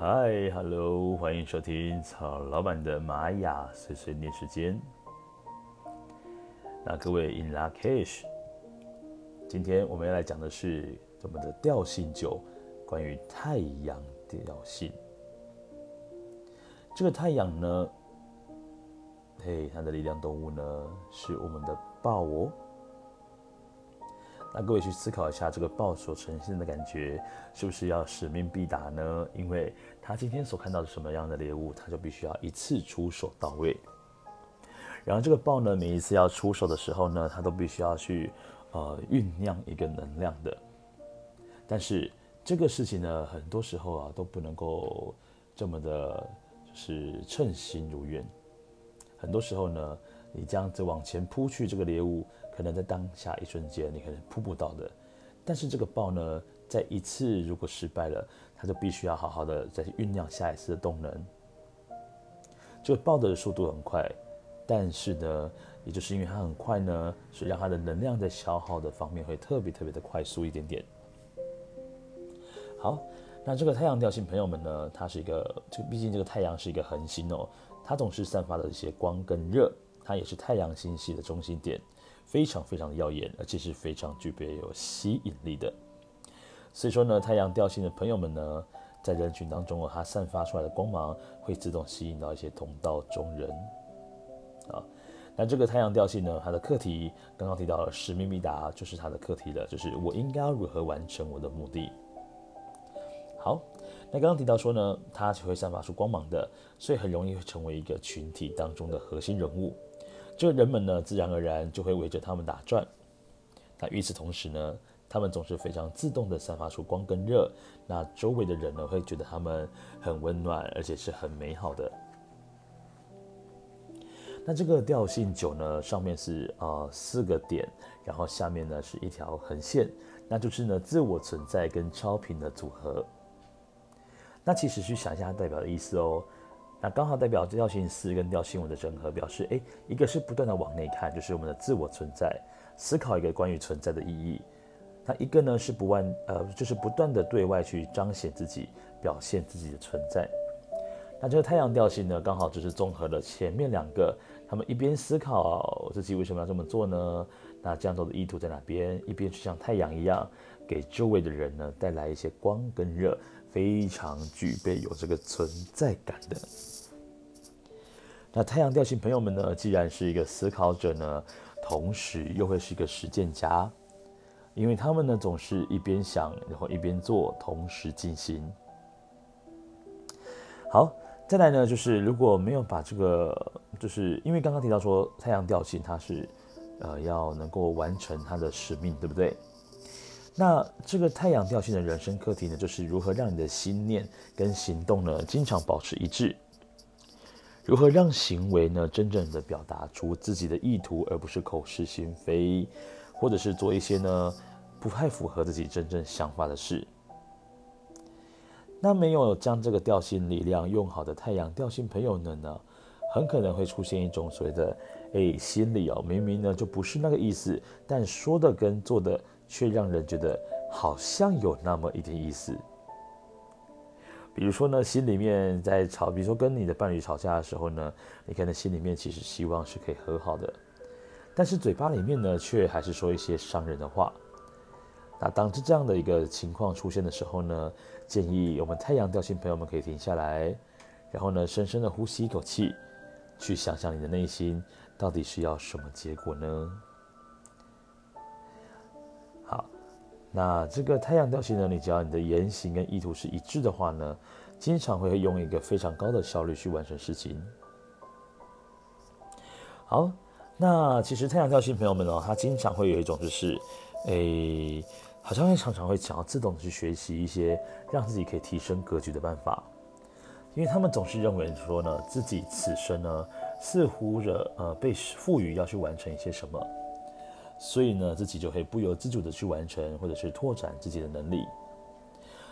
嗨，Hello，欢迎收听曹老板的玛雅碎碎念时间。那各位 In lak'ech，今天我们要来讲的是我们的调性九，关于太阳调性。这个太阳呢，嘿，它的力量动物呢是我们的豹哦。那各位去思考一下，这个豹所呈现的感觉，是不是要使命必达呢？因为他今天所看到的什么样的猎物，他就必须要一次出手到位。然后这个豹呢，每一次要出手的时候呢，他都必须要去呃酝酿一个能量的。但是这个事情呢，很多时候啊都不能够这么的，就是称心如愿。很多时候呢，你这样子往前扑去，这个猎物。可能在当下一瞬间，你可能扑不到的。但是这个豹呢，在一次如果失败了，它就必须要好好的再去酝酿下一次的动能。这个豹的速度很快，但是呢，也就是因为它很快呢，所以让它的能量在消耗的方面会特别特别的快速一点点。好，那这个太阳调性朋友们呢，它是一个，就毕竟这个太阳是一个恒星哦，它总是散发的一些光跟热，它也是太阳星系的中心点。非常非常耀眼，而且是非常具备有吸引力的。所以说呢，太阳调性的朋友们呢，在人群当中，它散发出来的光芒会自动吸引到一些同道中人啊。那这个太阳调性呢，它的课题刚刚提到了使命必达，就是它的课题了，就是我应该要如何完成我的目的。好，那刚刚提到说呢，它只会散发出光芒的，所以很容易会成为一个群体当中的核心人物。这个人们呢，自然而然就会围着他们打转。那与此同时呢，他们总是非常自动地散发出光跟热。那周围的人呢，会觉得他们很温暖，而且是很美好的。那这个调性九呢，上面是呃四个点，然后下面呢是一条横线，那就是呢自我存在跟超频的组合。那其实去想一下它代表的意思哦。那刚好代表调性四跟调性五的整合，表示诶，一个是不断的往内看，就是我们的自我存在，思考一个关于存在的意义；那一个呢是不断呃，就是不断的对外去彰显自己，表现自己的存在。那这个太阳调性呢，刚好就是综合了前面两个，他们一边思考自己为什么要这么做呢？那这样做的意图在哪边？一边去像太阳一样，给周围的人呢带来一些光跟热。非常具备有这个存在感的。那太阳调性朋友们呢，既然是一个思考者呢，同时又会是一个实践家，因为他们呢总是一边想，然后一边做，同时进行。好，再来呢，就是如果没有把这个，就是因为刚刚提到说太阳调性它是，呃，要能够完成它的使命，对不对？那这个太阳调性的人生课题呢，就是如何让你的心念跟行动呢，经常保持一致；如何让行为呢，真正的表达出自己的意图，而不是口是心非，或者是做一些呢不太符合自己真正想法的事。那没有将这个调性力量用好的太阳调性朋友们呢，很可能会出现一种所谓的，哎，心里哦，明明呢就不是那个意思，但说的跟做的。却让人觉得好像有那么一点意思。比如说呢，心里面在吵，比如说跟你的伴侣吵架的时候呢，你可能心里面其实希望是可以和好的，但是嘴巴里面呢，却还是说一些伤人的话。那当这样的一个情况出现的时候呢，建议我们太阳调性朋友们可以停下来，然后呢，深深的呼吸一口气，去想想你的内心到底是要什么结果呢？那这个太阳调性呢，你只要你的言行跟意图是一致的话呢，经常会用一个非常高的效率去完成事情。好，那其实太阳调性朋友们哦，他经常会有一种就是，诶，好像会常常会想要自动的去学习一些让自己可以提升格局的办法，因为他们总是认为说呢，自己此生呢，似乎着呃被赋予要去完成一些什么。所以呢，自己就会不由自主的去完成，或者是拓展自己的能力。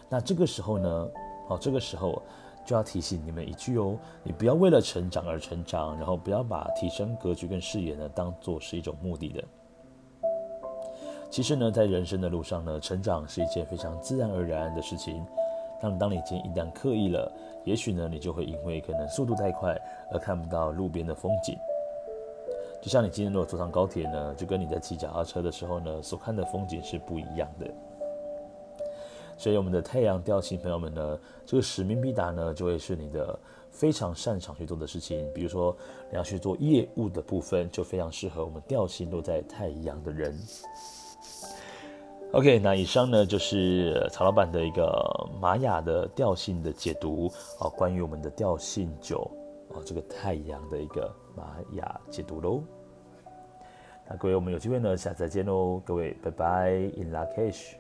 那这个时候呢，哦，这个时候就要提醒你们一句哦，你不要为了成长而成长，然后不要把提升格局跟视野呢当做是一种目的的。其实呢，在人生的路上呢，成长是一件非常自然而然的事情。那当你已经一旦刻意了，也许呢，你就会因为可能速度太快而看不到路边的风景。就像你今天如果坐上高铁呢，就跟你在骑脚踏车的时候呢，所看的风景是不一样的。所以我们的太阳调性朋友们呢，这个使命必达呢，就会是你的非常擅长去做的事情。比如说你要去做业务的部分，就非常适合我们调性落在太阳的人。OK，那以上呢就是曹老板的一个玛雅的调性的解读啊，关于我们的调性九啊，这个太阳的一个玛雅解读喽。那各位，我们有机会呢，下次再见喽。各位，拜拜！in luckish。